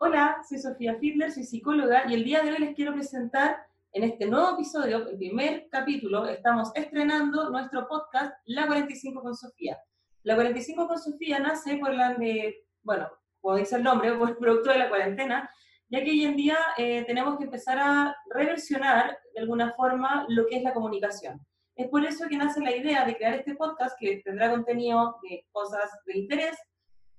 Hola, soy Sofía Fiedler, soy psicóloga y el día de hoy les quiero presentar en este nuevo episodio, el primer capítulo, estamos estrenando nuestro podcast La 45 con Sofía. La 45 con Sofía nace por la, de, bueno, como dice el nombre, por el producto de la cuarentena, ya que hoy en día eh, tenemos que empezar a reversionar de alguna forma lo que es la comunicación. Es por eso que nace la idea de crear este podcast que tendrá contenido de cosas de interés.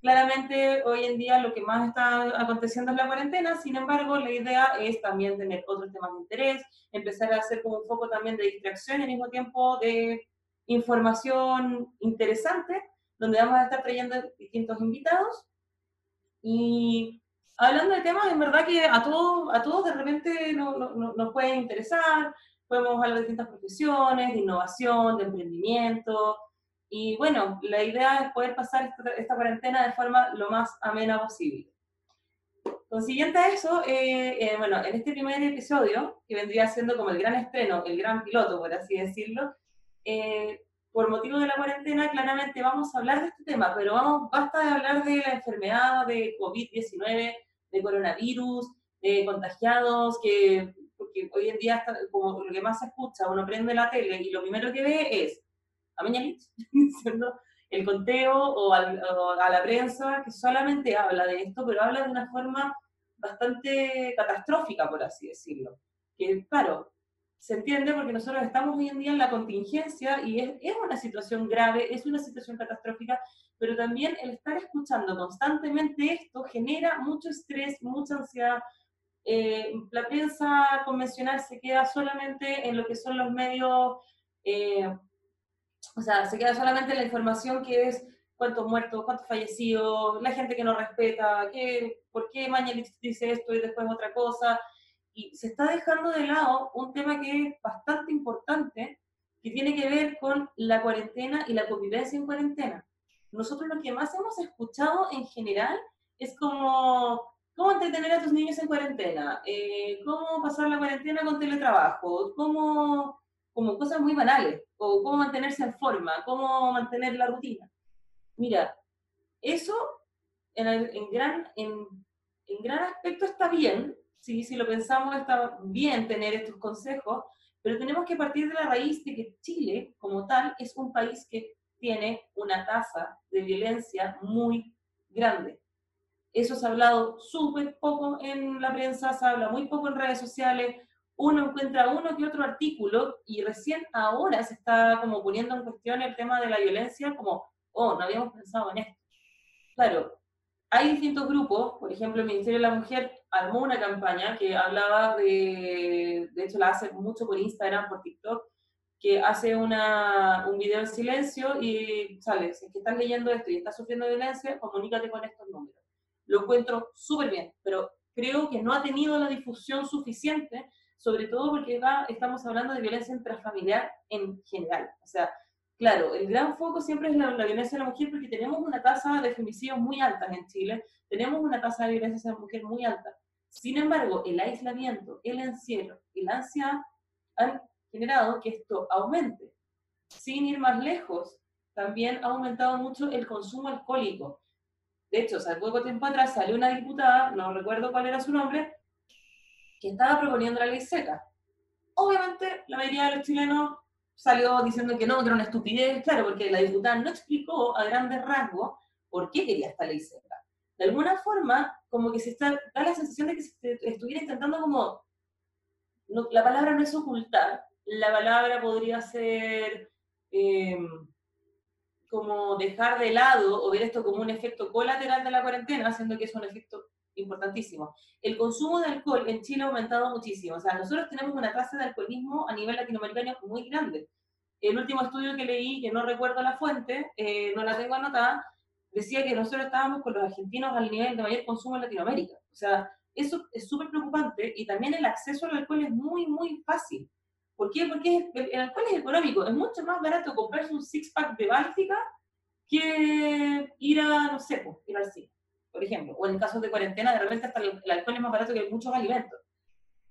Claramente hoy en día lo que más está aconteciendo es la cuarentena, sin embargo la idea es también tener otros temas de interés, empezar a hacer como un foco también de distracción y al mismo tiempo de información interesante, donde vamos a estar trayendo distintos invitados. Y hablando de temas, en verdad que a todos, a todos de repente nos puede interesar, podemos hablar de distintas profesiones, de innovación, de emprendimiento. Y bueno, la idea es poder pasar esta, cuarentena de forma lo más amena posible. Consiguiente a eso, eh, eh, bueno, en este primer episodio, que vendría siendo como el gran estreno, el gran piloto, por así decirlo, eh, por motivo de la cuarentena, claramente vamos a hablar de este tema, pero vamos, basta de hablar de la enfermedad de COVID-19, de coronavirus, de contagiados, que porque hoy en día está, como lo que más se escucha, uno prende la tele y lo primero que ve es a diciendo el conteo o, a la prensa que solamente habla de esto, pero habla de una forma bastante catastrófica, por así decirlo. Que claro, se entiende porque nosotros estamos hoy en día en la contingencia y es, es, una situación grave, es una situación catastrófica, pero también el estar escuchando constantemente esto genera mucho estrés, mucha ansiedad, eh, la prensa convencional se queda solamente en lo que son los medios, eh, o sea, se queda solamente en la información que es cuántos muertos, cuántos fallecidos, la gente que no respeta, qué, por qué Mañalich dice esto y después otra cosa. Y se está dejando de lado un tema que es bastante importante, que tiene que ver con la cuarentena y la convivencia en cuarentena. Nosotros lo que más hemos escuchado en general es como cómo entretener a tus niños en cuarentena, eh, cómo pasar la cuarentena con teletrabajo, cómo, como cosas muy banales, o cómo mantenerse en forma, cómo mantener la rutina. Mira, eso en, gran, en, gran aspecto está bien, si, si lo pensamos está bien tener estos consejos, pero tenemos que partir de la raíz de que Chile, como tal, es un país que tiene una tasa de violencia muy grande. Eso se ha hablado súper poco en la prensa, se habla muy poco en redes sociales, uno encuentra uno que otro artículo y recién ahora se está como poniendo en cuestión el tema de la violencia como, oh, no habíamos pensado en esto. Claro, hay distintos grupos, por ejemplo, el Ministerio de la Mujer armó una campaña que hablaba de, de hecho la hace mucho por Instagram, por TikTok, que hace una, un video en silencio y sale, si es que estás leyendo esto y estás sufriendo violencia, comunícate con estos números lo encuentro súper bien, pero creo que no ha tenido la difusión suficiente, sobre todo porque estamos hablando de violencia intrafamiliar en general. O sea, claro, el gran foco siempre es la, violencia de la mujer porque tenemos una tasa de femicidios muy alta en Chile, tenemos una tasa de violencia de la mujer muy alta. Sin embargo, el aislamiento, el encierro y la ansiedad han generado que esto aumente. Sin ir más lejos, también ha aumentado mucho el consumo alcohólico. De hecho, hace poco tiempo atrás salió una diputada, no recuerdo cuál era su nombre, que estaba proponiendo la ley seca. Obviamente, la mayoría de los chilenos salió diciendo que no, que era una estupidez, claro, porque la diputada no explicó a grandes rasgos por qué quería esta ley seca. De alguna forma, como que se está, da la sensación de que se estuviera intentando como, la palabra no es ocultar, la palabra podría ser... Eh, como dejar de lado o ver esto como un efecto colateral de la cuarentena, haciendo que es un efecto importantísimo. El consumo de alcohol en Chile ha aumentado muchísimo. O sea, nosotros tenemos una tasa de alcoholismo a nivel latinoamericano muy grande. El último estudio que leí, que no recuerdo la fuente, eh, no la tengo anotada, decía que nosotros estábamos con los argentinos al nivel de mayor consumo en Latinoamérica. O sea, eso es súper preocupante y también el acceso al alcohol es muy, muy fácil. ¿Por qué? Porque el, alcohol es económico. Es mucho más barato comprarse un six-pack de Báltica que ir a, no sé, pues, ir al cine, por ejemplo. O en casos de cuarentena, de repente hasta el, alcohol es más barato que muchos alimentos.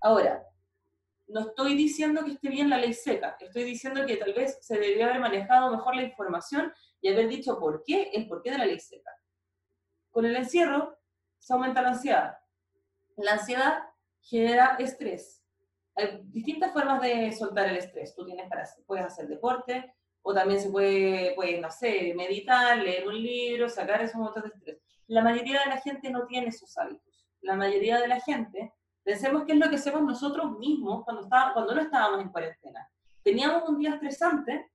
Ahora, no estoy diciendo que esté bien la ley seca, estoy diciendo que tal vez se debería haber manejado mejor la información y haber dicho por qué, el porqué de la ley seca. Con el encierro se aumenta la ansiedad, La ansiedad genera estrés. Hay distintas formas de soltar el estrés. Tú tienes para, puedes hacer deporte, o también se puede, pues, no sé, meditar, leer un libro, sacar esos momentos de estrés. La mayoría de la gente no tiene esos hábitos. La mayoría de la gente, pensemos que es lo que hacemos nosotros mismos cuando, está, cuando no estábamos en cuarentena. Teníamos un día estresante,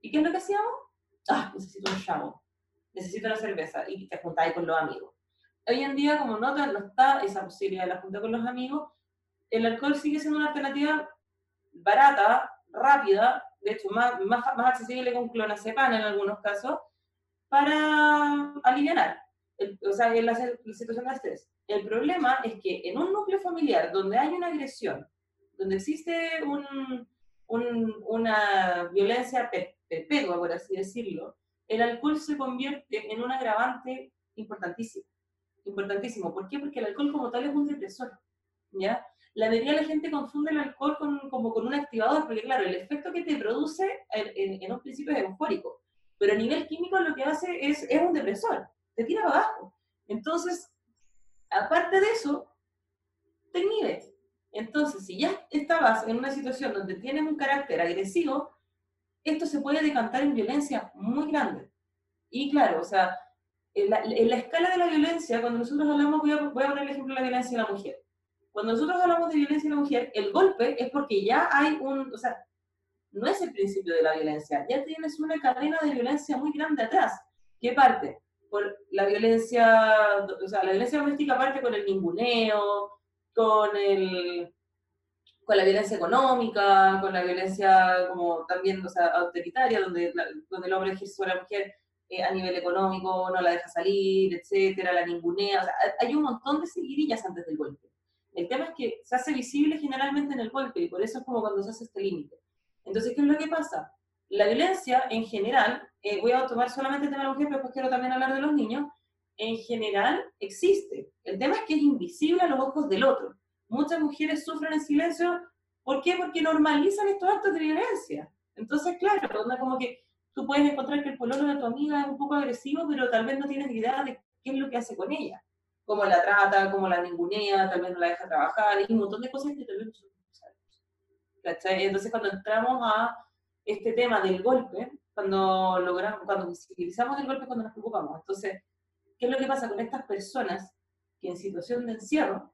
¿y qué es lo que hacíamos? Ah, necesito un chavo, necesito una cerveza, y te juntáis con los amigos. Hoy en día, como no, no está esa posibilidad de la junta con los amigos, el alcohol sigue siendo una alternativa barata, rápida, de hecho, más, más, más accesible un clonazepam en algunos casos, para aliviar, o sea, en la, situación de estrés. El problema es que en un núcleo familiar donde hay una agresión, donde existe un, un, una violencia perpetua, por así decirlo, el alcohol se convierte en un agravante importantísimo. Importantísimo. ¿Por qué? Porque el alcohol como tal es un depresor. ¿ya? La mayoría de la gente confunde el alcohol con, como con un activador, porque claro, el efecto que te produce en, en, un principio es eufórico, pero a nivel químico lo que hace es, es un depresor, te tira para abajo. Entonces, aparte de eso, te inhibe. Entonces, si ya estabas en una situación donde tienes un carácter agresivo, esto se puede decantar en violencia muy grande. Y claro, o sea, en la, en la escala de la violencia, cuando nosotros hablamos, voy a, voy a poner el ejemplo de la violencia de la mujer cuando nosotros hablamos de violencia en la mujer, el golpe es porque ya hay un, o sea, no es el principio de la violencia, ya tienes una cadena de violencia muy grande atrás. ¿Qué parte? Por la violencia, o sea, la violencia doméstica parte con el ninguneo, con el con la violencia económica, con la violencia como también, o sea, autoritaria, donde, donde el hombre ejerce sobre la mujer eh, a nivel económico, no la deja salir, etcétera, la ningunea, o sea, hay un montón de seguidillas antes del golpe. El tema es que se hace visible generalmente en el golpe y por eso es como cuando se hace este límite. Entonces, ¿qué es lo que pasa? La violencia en general, eh, voy a tomar solamente el tema de la mujer, pero después quiero también hablar de los niños, en general existe. El tema es que es invisible a los ojos del otro. Muchas mujeres sufren en silencio. ¿Por qué? Porque normalizan estos actos de violencia. Entonces, claro, como que tú puedes encontrar que el pololo de tu amiga es un poco agresivo, pero tal vez no tienes idea de qué es lo que hace con ella cómo la trata, cómo la ningunea, tal vez no la deja trabajar, y un montón de cosas que no sabemos. Entonces, cuando entramos a este tema del golpe, cuando logramos, cuando utilizamos el golpe, cuando nos preocupamos. Entonces, ¿qué es lo que pasa con estas personas que en situación de encierro,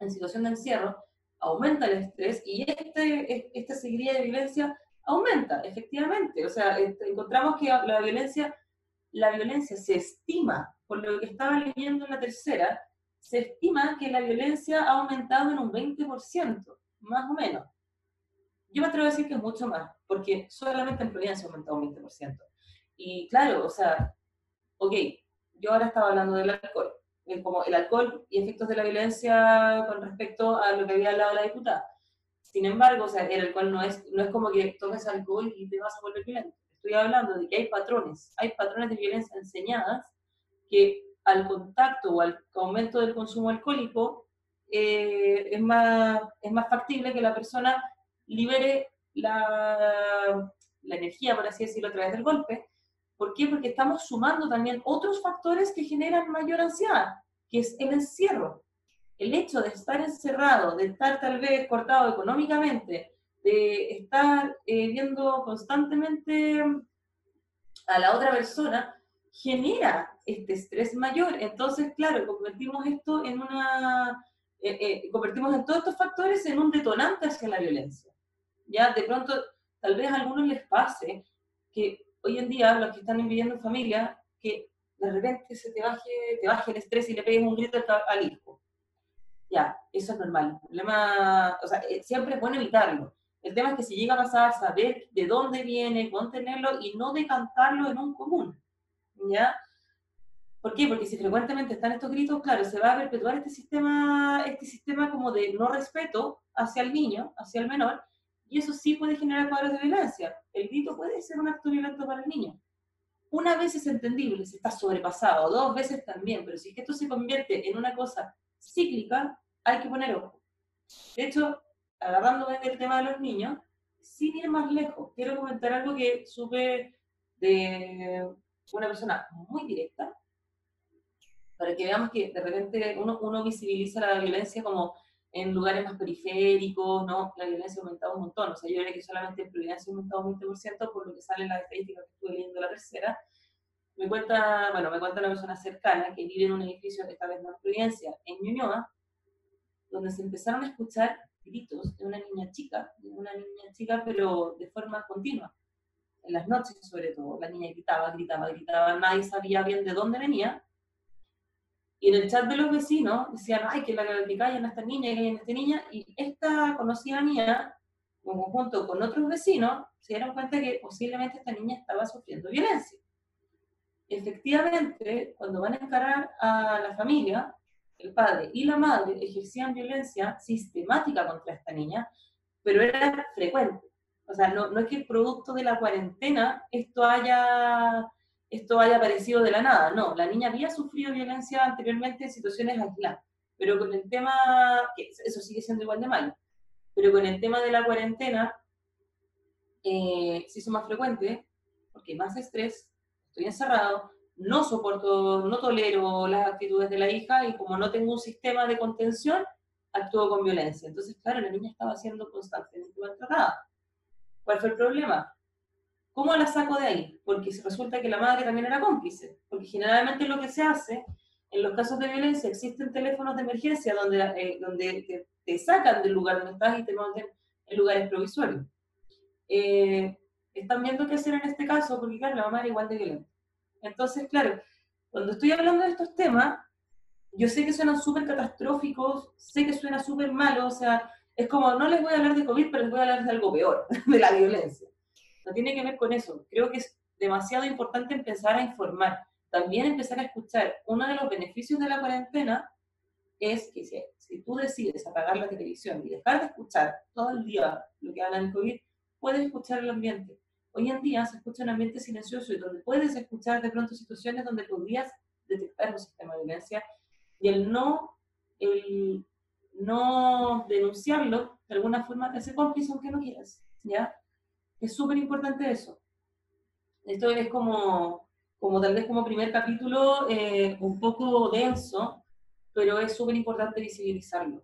en situación de encierro, aumenta el estrés y este, esta seguidilla de violencia aumenta, efectivamente. O sea, este, encontramos que la violencia, la violencia se estima por lo que estaba leyendo en la tercera, se estima que la violencia ha aumentado en un 20%, más o menos. Yo me atrevo a decir que es mucho más, porque solamente en Providencia ha aumentado un 20%. Y claro, o sea, ok, yo ahora estaba hablando del alcohol, como el alcohol y efectos de la violencia con respecto a lo que había hablado la diputada. Sin embargo, o sea, el alcohol no es, no es como que tomes alcohol y te vas a volver violento. Estoy hablando de que hay patrones, hay patrones de violencia enseñadas que al contacto o al aumento del consumo alcohólico eh, es, más, es más factible que la persona libere la, la energía, por así decirlo, a través del golpe. ¿Por qué? Porque estamos sumando también otros factores que generan mayor ansiedad, que es el encierro. El hecho de estar encerrado, de estar tal vez cortado económicamente, estar eh, viendo constantemente a la otra persona, genera este estrés mayor. Entonces, claro, convertimos esto en una, eh, eh, convertimos en todos estos factores en un detonante hacia la violencia. Ya, de pronto, tal vez a algunos les pase que hoy en día, los que están viviendo en familia, que de repente se te baje, te baje el estrés y le pegues un grito al hijo. Ya, eso es normal. El problema, o sea, siempre es bueno evitarlo. El tema es que si llega a pasar, saber de dónde viene, contenerlo y no decantarlo en un común. ¿Ya? ¿Por qué? Porque si frecuentemente están estos gritos, claro, se va a perpetuar este sistema, este sistema como de no respeto hacia el niño, hacia el menor, y eso sí puede generar cuadros de violencia. El grito puede ser un acto violento para el niño. Una vez es entendible, si está sobrepasado, dos veces también, pero si es que esto se convierte en una cosa cíclica, hay que poner ojo. De hecho, agarrándome del tema de los niños, sin ir más lejos, quiero comentar algo que supe de una persona muy directa, para que veamos que de repente uno, uno visibiliza la violencia como en lugares más periféricos, ¿no? La violencia ha aumentado un montón, o sea, yo creo que solamente en Providencia ha aumentado un 20% por lo que sale en las estadísticas que estuve leyendo la tercera. Me cuenta, bueno, me cuenta una persona cercana que vive en un edificio, esta vez no en Providencia, en Ñuñoa, donde se empezaron a escuchar gritos de una niña chica, de una niña chica, pero de forma continua. En las noches, sobre todo, la niña gritaba, gritaba, gritaba, nadie sabía bien de dónde venía, y en el chat de los vecinos decían, ay, que la que callan a esta niña, que callan a esta niña, y esta conocida mía, junto con otros vecinos, se dieron cuenta que posiblemente esta niña estaba sufriendo violencia. Efectivamente, cuando van a encarar a la familia, el padre y la madre ejercían violencia sistemática contra esta niña, pero era frecuente. O sea, no, es que producto de la cuarentena esto haya esto haya aparecido de la nada. No, la niña había sufrido violencia anteriormente en situaciones aisladas, pero con el tema, eso sigue siendo igual de malo, pero con el tema de la cuarentena eh, se hizo más frecuente porque más estrés, estoy encerrado, no soporto, no tolero las actitudes de la hija y como no tengo un sistema de contención, actúo con violencia. Entonces, claro, la niña estaba siendo constantemente maltratada. ¿Cuál fue el problema? ¿Cómo la saco de ahí? Porque resulta que la madre también era cómplice. Porque generalmente lo que se hace, en los casos de violencia, existen teléfonos de emergencia donde, eh, donde te, sacan del lugar donde estás y te mandan en lugares provisorios. Eh, están viendo qué hacer en este caso, porque claro, la mamá era igual de violenta. Entonces, claro, cuando estoy hablando de estos temas, yo sé que suenan súper catastróficos, sé que suena súper malo, o sea, es como, no les voy a hablar de COVID, pero les voy a hablar de algo peor, de la violencia tiene que ver con eso. Creo que es demasiado importante empezar a informar, también empezar a escuchar. Uno de los beneficios de la cuarentena es que si, tú decides apagar la televisión y dejar de escuchar todo el día lo que hablan COVID, puedes escuchar el ambiente. Hoy en día se escucha un ambiente silencioso y donde puedes escuchar de pronto situaciones donde podrías detectar un sistema de violencia y el no, el no denunciarlo de alguna forma te hace cómplice aunque no quieras, ¿ya? Es súper importante eso. Esto es como, como tal vez como primer capítulo eh, un poco denso, pero es súper importante visibilizarlo.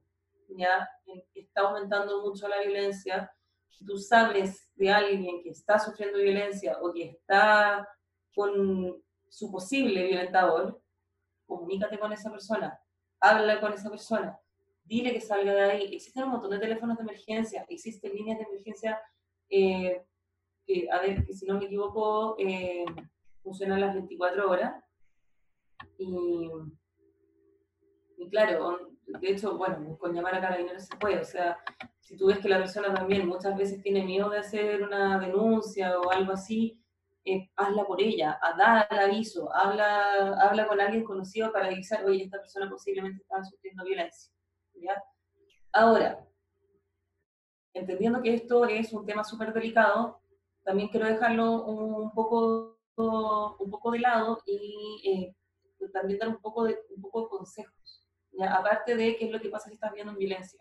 Ya está aumentando mucho la violencia. Si tú sabes de alguien que está sufriendo violencia o que está con su posible violentador, comunícate con esa persona, habla con esa persona, dile que salga de ahí. Existen un montón de teléfonos de emergencia, existen líneas de emergencia eh, que, a ver, que si no me equivoco, eh, funcionan las 24 horas. Y, claro, de hecho, bueno, con llamar a carabineros se puede. O sea, si tú ves que la persona también muchas veces tiene miedo de hacer una denuncia o algo así, eh, hazla por ella, a dar el aviso, habla, habla con alguien conocido para avisar, oye, esta persona posiblemente está sufriendo violencia. Ahora, entendiendo que esto es un tema súper delicado, también quiero dejarlo un poco, un poco de lado y eh, también dar un poco de, un poco de consejos, ¿ya? aparte de qué es lo que pasa si estás viendo en violencia.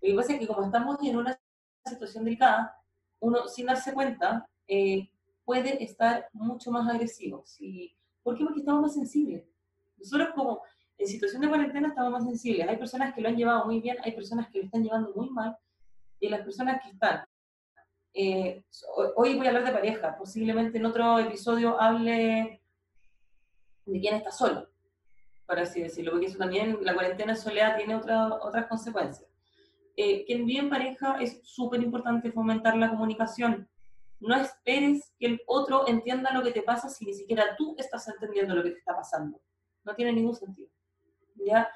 Lo que pasa es que como estamos en una situación delicada, uno sin darse cuenta eh, puede estar mucho más agresivo. ¿sí? ¿Por qué? Porque estamos más sensibles. Nosotros como en situación de cuarentena estamos más sensibles. Hay personas que lo han llevado muy bien, hay personas que lo están llevando muy mal, y las personas que están. Eh, hoy voy a hablar de pareja, posiblemente en otro episodio hable de quién está solo, por así decirlo, porque eso también, la cuarentena soledad tiene otra, otras consecuencias. Eh, quien vive en pareja es súper importante fomentar la comunicación. No esperes que el otro entienda lo que te pasa si ni siquiera tú estás entendiendo lo que te está pasando. No tiene ningún sentido. ¿ya?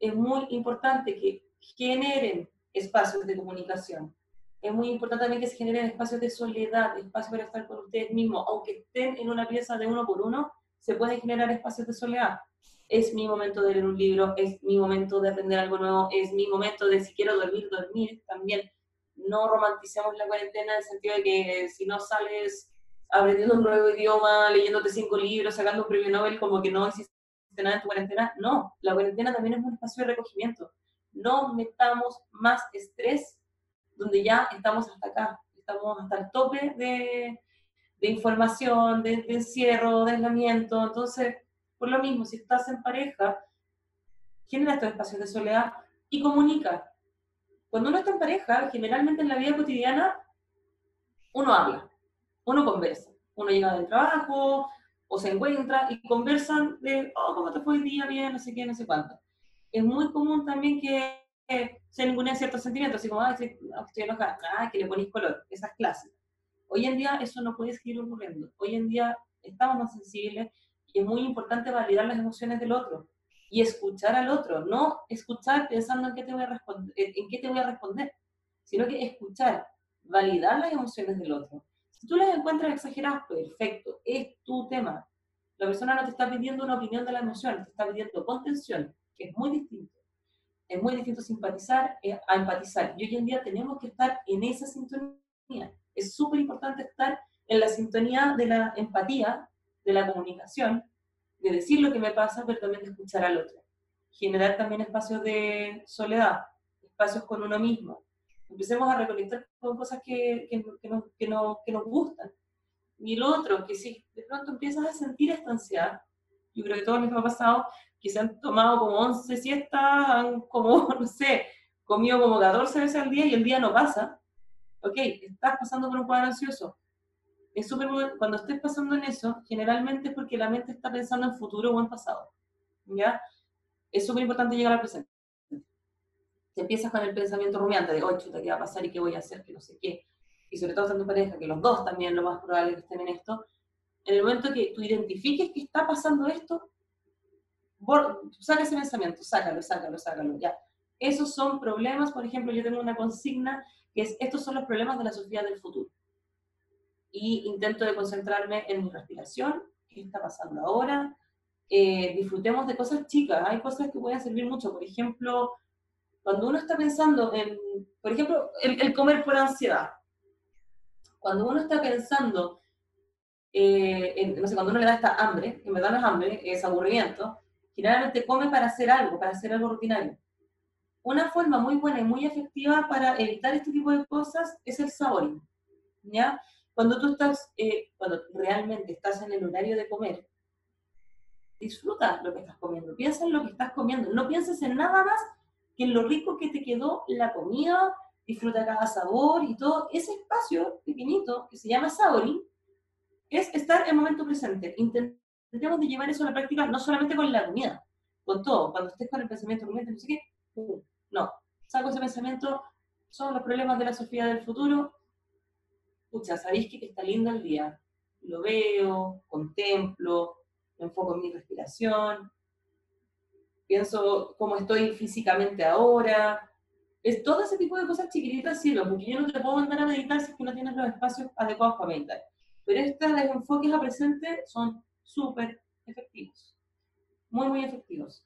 Es muy importante que generen espacios de comunicación. Es muy importante también que se generen espacios de soledad, espacios para estar con ustedes mismos. Aunque estén en una pieza de uno por uno, se pueden generar espacios de soledad. Es mi momento de leer un libro, es mi momento de aprender algo nuevo, es mi momento de si quiero dormir, dormir. También no romanticemos la cuarentena en el sentido de que si no sales aprendiendo un nuevo idioma, leyéndote cinco libros, sacando un premio Nobel, como que no hiciste nada en tu cuarentena. No, la cuarentena también es un espacio de recogimiento no metamos más estrés donde ya estamos hasta acá, estamos hasta el tope de, información, de, encierro, de aislamiento. Entonces, Por lo mismo, si estás en pareja, genera estos espacios de soledad y comunica. Cuando uno está en pareja, generalmente en la vida cotidiana, uno habla, uno conversa. Uno llega del trabajo o se encuentra y conversan de, oh, ¿cómo te fue el día? Bien, no sé qué, no sé cuánto. Es muy común también que se ningunen ciertos sentimientos, así como, ah, estoy, estoy enojada, ah, que le ponéis color, esas clases. Hoy en día eso no puede seguir ocurriendo. Hoy en día estamos más sensibles y es muy importante validar las emociones del otro y escuchar al otro, no escuchar pensando en qué te voy a responder, en qué te voy a responder, sino que escuchar, validar las emociones del otro. Si tú las encuentras exageradas, perfecto, es tu tema. La persona no te está pidiendo una opinión de la emoción, te está pidiendo contención, que es muy distinto. Es muy distinto simpatizar eh, a empatizar. Y hoy en día tenemos que estar en esa sintonía. Es súper importante estar en la sintonía de la empatía, de la comunicación, de decir lo que me pasa, pero también de escuchar al otro. Generar también espacios de soledad, espacios con uno mismo. Empecemos a reconectar con cosas que, que, que, nos, que, no, que nos gustan. Y lo otro, que si de pronto empiezas a sentir esta ansiedad, yo creo que todo nos ha pasado, que se han tomado como 11 siestas, han como, no sé, comido como 14 veces al día y el día no pasa, ok, estás pasando por un cuadro ansioso, es súper cuando estés pasando en eso, generalmente es porque la mente está pensando en futuro o en pasado. ¿Ya? Es súper importante llegar al presente. Te empiezas con el pensamiento rumiante de, oh, chuta, ¿qué va a pasar y qué voy a hacer? Que no sé qué. Y sobre todo estando en pareja, que los dos también lo más probable que estén en esto. En el momento que tú identifiques que está pasando esto, saca ese pensamiento, sácalo, sácalo, sácalo, ya. Esos son problemas, por ejemplo, yo tengo una consigna que es, estos son los problemas de la sociedad del futuro y intento de concentrarme en mi respiración, qué está pasando ahora. Eh, disfrutemos de cosas chicas, hay cosas que pueden servir mucho, por ejemplo, cuando uno está pensando en, por ejemplo, el, comer por ansiedad. Cuando uno está pensando, eh, en, no sé, cuando uno le da esta hambre, que me da no hambre, es aburrimiento, generalmente come para hacer algo, para hacer algo rutinario. Una forma muy buena y muy efectiva para evitar este tipo de cosas es el saboring, ¿ya? Cuando tú estás, eh, cuando realmente estás en el horario de comer, disfruta lo que estás comiendo, piensa en lo que estás comiendo, no pienses en nada más que en lo rico que te quedó la comida, disfruta cada sabor y todo. Ese espacio pequeñito que se llama saboring es estar en momento presente. Intentemos de llevar eso a la práctica no solamente con la comida, con todo. Cuando estés con el pensamiento no sé qué, no, saco ese pensamiento, son los problemas de la sociedad del futuro, escucha, ¿sabéis que está lindo el día? Lo veo, contemplo, me enfoco en mi respiración, pienso cómo estoy físicamente ahora. Es todo ese tipo de cosas chiquititas sirven, porque yo no te puedo mandar a meditar si es que no tienes los espacios adecuados para meditar. Pero estos enfoques a presente son súper efectivos, muy, muy efectivos.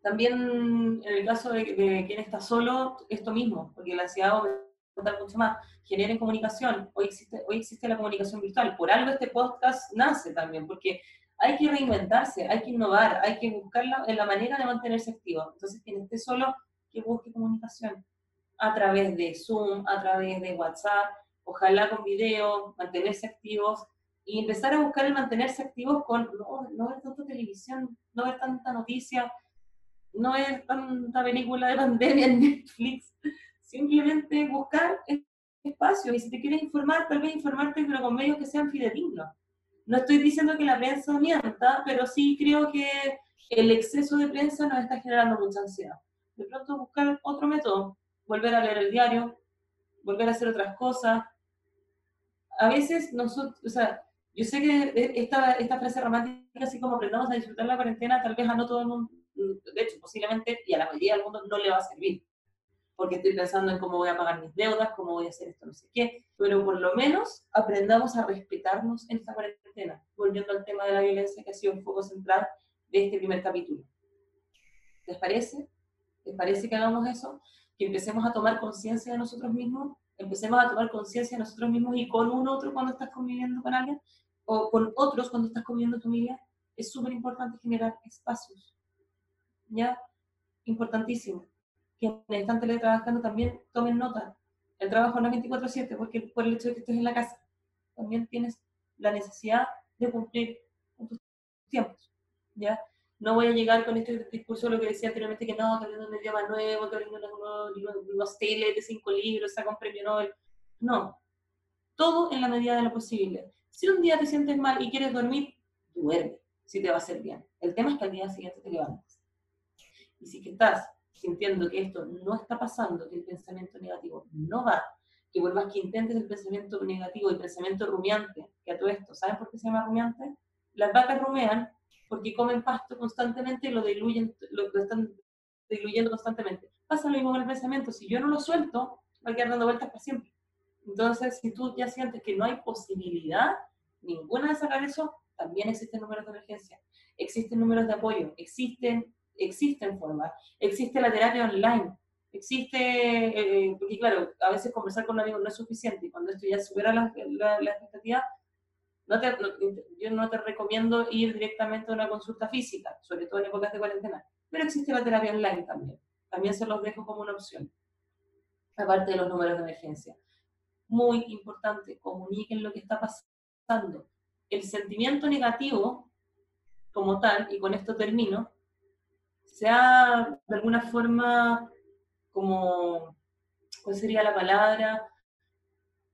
También en el caso de, de, quien está solo, esto mismo, porque la ansiedad mucho más, generen comunicación. Hoy existe, hoy existe la comunicación virtual. Por algo este podcast nace también, porque hay que reinventarse, hay que innovar, hay que buscar la, la manera de mantenerse activo. Entonces, quien esté solo, que busque comunicación a través de Zoom, a través de WhatsApp, ojalá con video, mantenerse activos y empezar a buscar el mantenerse activos con no, no ver tanta televisión, no ver tanta noticia, no ver tanta película de pandemia en Netflix, Simplemente buscar espacio y si te quieres informar, tal vez informarte pero con medios que sean fidedignos. No estoy diciendo que la prensa mienta, pero sí creo que el exceso de prensa nos está generando mucha ansiedad. De pronto buscar otro método, volver a leer el diario, volver a hacer otras cosas. A veces nosotros, o sea, yo sé que esta, esta frase romántica, así como aprendamos a disfrutar la cuarentena, tal vez a no todo el mundo, de hecho, posiblemente, y a la mayoría del mundo no le va a servir porque estoy pensando en cómo voy a pagar mis deudas, cómo voy a hacer esto, no sé qué, pero por lo menos aprendamos a respetarnos en esta cuarentena, volviendo al tema de la violencia que ha sido un foco central de este primer capítulo. ¿Les parece? ¿Les parece que hagamos eso? Que empecemos a tomar conciencia de nosotros mismos, empecemos a tomar conciencia de nosotros mismos y con un otro cuando estás conviviendo con alguien, o con otros cuando estás conviviendo tu familia, es súper importante generar espacios. ¿Ya? Importantísimo quienes están teletrabajando también tomen nota. El trabajo no es 24/7 porque por el hecho de que estés en la casa, también tienes la necesidad de cumplir con tus tiempos, ¿ya? No voy a llegar con este discurso, lo que decía anteriormente, que no, que aprendo un idioma nuevo, que aprendo los teles de cinco libros, saca un premio Nobel. No, todo en la medida de lo posible. Si un día te sientes mal y quieres dormir, duerme, si te va a hacer bien. El tema es que al día siguiente te levantas. Y si que estás sintiendo que esto no está pasando, que el pensamiento negativo no va, que por más que intentes el pensamiento negativo, el pensamiento rumiante, que a todo esto, ¿sabes por qué se llama rumiante? Las vacas rumean porque comen pasto constantemente y lo diluyen, lo, están diluyendo constantemente. Pasa lo mismo con el pensamiento, si yo no lo suelto, va a quedar dando vueltas para siempre. Entonces, si tú ya sientes que no hay posibilidad ninguna de sacar eso, también existen números de emergencia, existen números de apoyo, existen, existen formas, existe la terapia online, existe, eh, porque claro, a veces conversar con un amigo no es suficiente y cuando esto ya supera la, la, expectativa, no te, yo no te recomiendo ir directamente a una consulta física, sobre todo en épocas de cuarentena, pero existe la terapia online también, también se los dejo como una opción, aparte de los números de emergencia muy importante, comuniquen lo que está pasando. El sentimiento negativo, como tal, y con esto termino, se ha de alguna forma como, ¿cuál sería la palabra?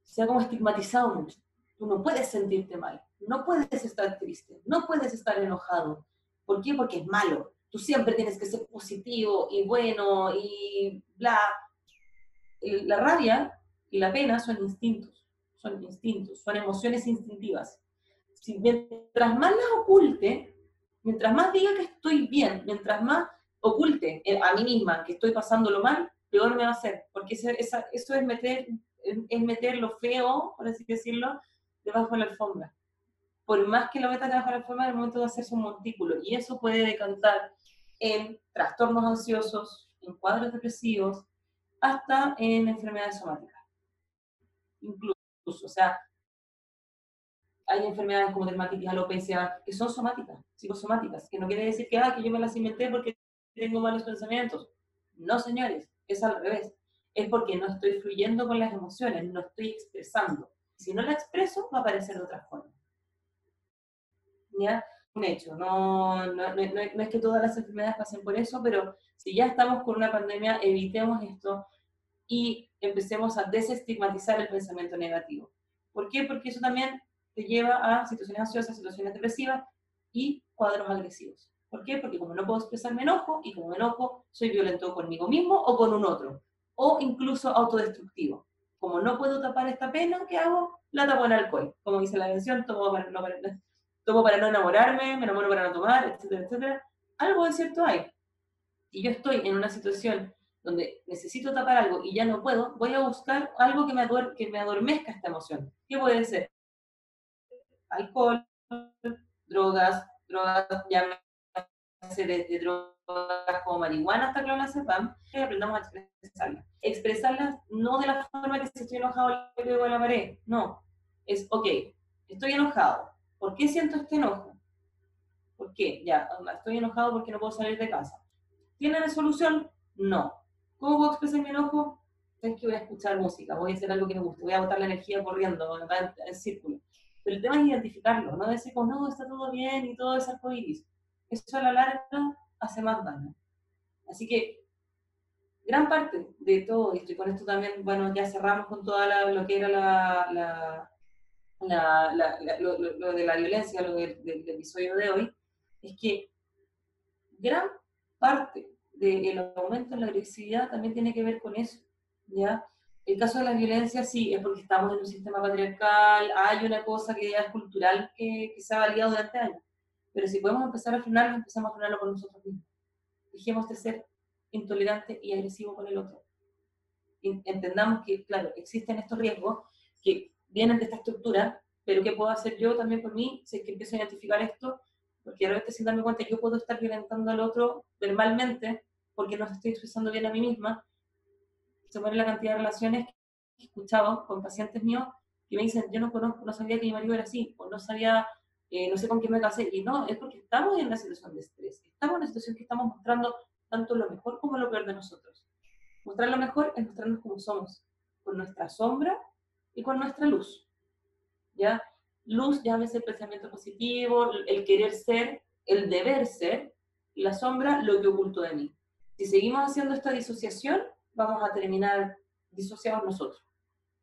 Se ha como estigmatizado mucho. Tú no puedes sentirte mal, no puedes estar triste, no puedes estar enojado. ¿Por qué? Porque es malo. Tú siempre tienes que ser positivo y bueno y bla. La rabia y la pena son instintos, son instintos, son emociones instintivas. Si mientras más las oculte, mientras más diga que estoy bien, mientras más oculte a mí misma que estoy pasándolo mal, peor me va a hacer, porque eso es meter, es meter lo feo, por así decirlo, debajo de la alfombra. Por más que lo metas debajo de la alfombra, en el momento de hacerse un montículo, y eso puede decantar en trastornos ansiosos, en cuadros depresivos, hasta en enfermedades somáticas incluso, o sea, hay enfermedades como dermatitis, alopecia, que son somáticas, psicosomáticas, que no quiere decir que, ah, que yo me las inventé porque tengo malos pensamientos. No, señores, es al revés. Es porque no estoy fluyendo con las emociones, no estoy expresando. Si no la expreso, va a aparecer de otra forma. ¿Ya? Un hecho. No, no, no, no es que todas las enfermedades pasen por eso, pero si ya estamos con una pandemia, evitemos esto y empecemos a desestigmatizar el pensamiento negativo. ¿Por qué? Porque eso también te lleva a situaciones ansiosas, situaciones depresivas y cuadros agresivos. ¿Por qué? Porque como no puedo expresarme enojo y como me enojo, soy violento conmigo mismo o con un otro. O incluso autodestructivo. Como no puedo tapar esta pena, ¿qué hago? La tapo en alcohol. Como dice la canción, tomo para no, tomo para no enamorarme, me enamoro para no tomar, etcétera, etcétera. Algo de cierto hay. Si yo estoy en una situación donde necesito tapar algo y ya no puedo, voy a buscar algo que me, que me adormezca esta emoción. ¿Qué puede ser? Alcohol, drogas, drogas, ya de, drogas como marihuana hasta clonazepam, que aprendamos a expresarlas. Expresarlas no de la forma que si estoy enojado le pego a la pared, no. Es, ok, estoy enojado. ¿Por qué siento este enojo? ¿Por qué? Ya, estoy enojado porque no puedo salir de casa. ¿Tiene solución? No. ¿Cómo puedo expresar mi enojo? Es que voy a escuchar música, voy a hacer algo que me guste, voy a botar la energía corriendo en, en círculo. Pero el tema es identificarlo, no decir como, no, está todo bien y todo es arcoíris. Eso a la larga hace más daño. Así que gran parte de todo esto, y con esto también, bueno, ya cerramos con toda lo que era la, la, lo, de la violencia, lo del episodio de hoy, es que gran parte del aumento de la agresividad también tiene que ver con eso, ¿ya? El caso de la violencia sí, es porque estamos en un sistema patriarcal, hay una cosa que ya es cultural que, que se ha validado durante años, pero si podemos empezar a frenarlo, empezamos a frenarlo con nosotros mismos. Dejemos de ser intolerante y agresivo con el otro. Entendamos que, claro, existen estos riesgos que vienen de esta estructura, pero ¿qué puedo hacer yo también por mí si es que empiezo a identificar esto? Porque a veces sin darme cuenta yo puedo estar violentando al otro verbalmente porque no estoy expresando bien a mí misma, se muere la cantidad de relaciones que he escuchado con pacientes míos que me dicen, yo no conozco, no sabía que mi marido era así, o no sabía, eh, no sé con quién me casé, y no, es porque estamos en una situación de estrés, estamos en una situación que estamos mostrando tanto lo mejor como lo peor de nosotros. Mostrar lo mejor es mostrarnos como somos, con nuestra sombra y con nuestra luz. ¿Ya? Luz, llámese el pensamiento positivo, el querer ser, el deber ser, y la sombra lo que oculto de mí. Si seguimos haciendo esta disociación, vamos a terminar disociados nosotros.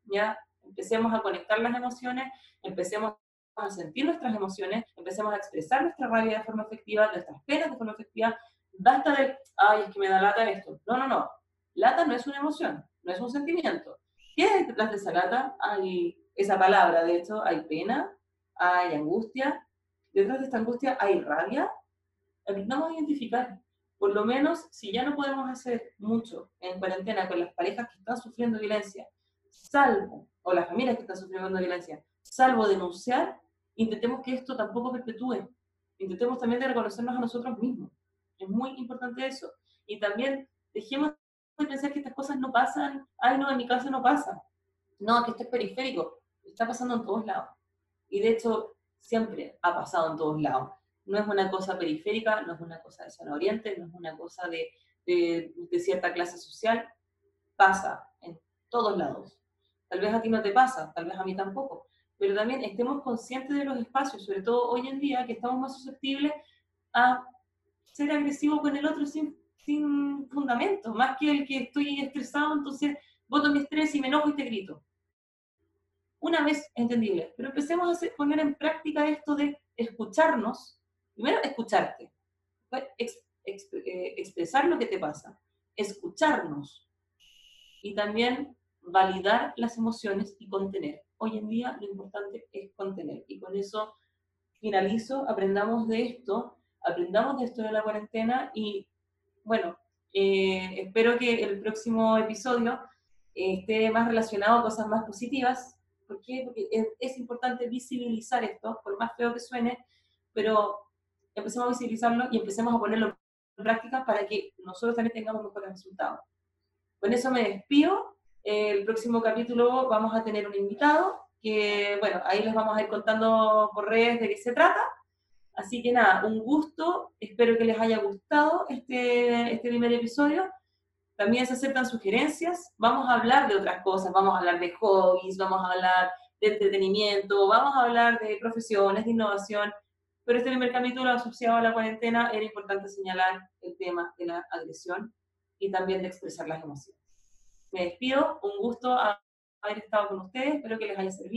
¿ya? Empecemos a conectar las emociones, empecemos a sentir nuestras emociones, empecemos a expresar nuestra rabia de forma efectiva, nuestras penas de forma efectiva. Basta de, ay, es que me da lata esto. No, no, no. Lata no es una emoción, no es un sentimiento. ¿Qué hay detrás de esa lata? Hay esa palabra, de hecho, hay pena, hay angustia. Detrás de esta angustia hay rabia. Aprendamos a identificar. Por lo menos, si ya no podemos hacer mucho en cuarentena con las parejas que están sufriendo violencia, salvo, o las familias que están sufriendo violencia, salvo denunciar, intentemos que esto tampoco perpetúe. Intentemos también de reconocernos a nosotros mismos. Es muy importante eso. Y también dejemos de pensar que estas cosas no pasan. Ay, no, en mi casa no pasa. No, que esto es periférico. Está pasando en todos lados. Y de hecho, siempre ha pasado en todos lados. No es una cosa periférica, no es una cosa de zona oriente, no es una cosa de, de, cierta clase social. Pasa en todos lados. Tal vez a ti no te pasa, tal vez a mí tampoco pero también estemos conscientes de los espacios, sobre todo hoy en día que estamos más susceptibles a ser agresivos con el otro sin, sin fundamento, más que el que estoy estresado, entonces voto mi estrés y me enojo y te grito. Una vez entendible, pero empecemos a poner en práctica esto de escucharnos, primero escucharte, ex, ex, eh, expresar lo que te pasa, escucharnos. Y también validar las emociones y contener. Hoy en día lo importante es contener. Y con eso finalizo, aprendamos de esto, aprendamos de esto de la cuarentena. Y bueno, eh, espero que el próximo episodio esté más relacionado a cosas más positivas. ¿Por qué? Porque es, es, importante visibilizar esto, por más feo que suene, pero empecemos a visibilizarlo y empecemos a ponerlo en práctica para que nosotros también tengamos mejores resultados. Con eso me despido el próximo capítulo vamos a tener un invitado, que bueno, ahí les vamos a ir contando por redes de qué se trata. Así que nada, un gusto, espero que les haya gustado este, este primer episodio. También se aceptan sugerencias, vamos a hablar de otras cosas, vamos a hablar de hobbies, vamos a hablar de entretenimiento, vamos a hablar de profesiones, de innovación, pero este primer capítulo asociado a la cuarentena era importante señalar el tema de la agresión y también de expresar las emociones me despido, un gusto haber estado con ustedes, espero que les haya servido.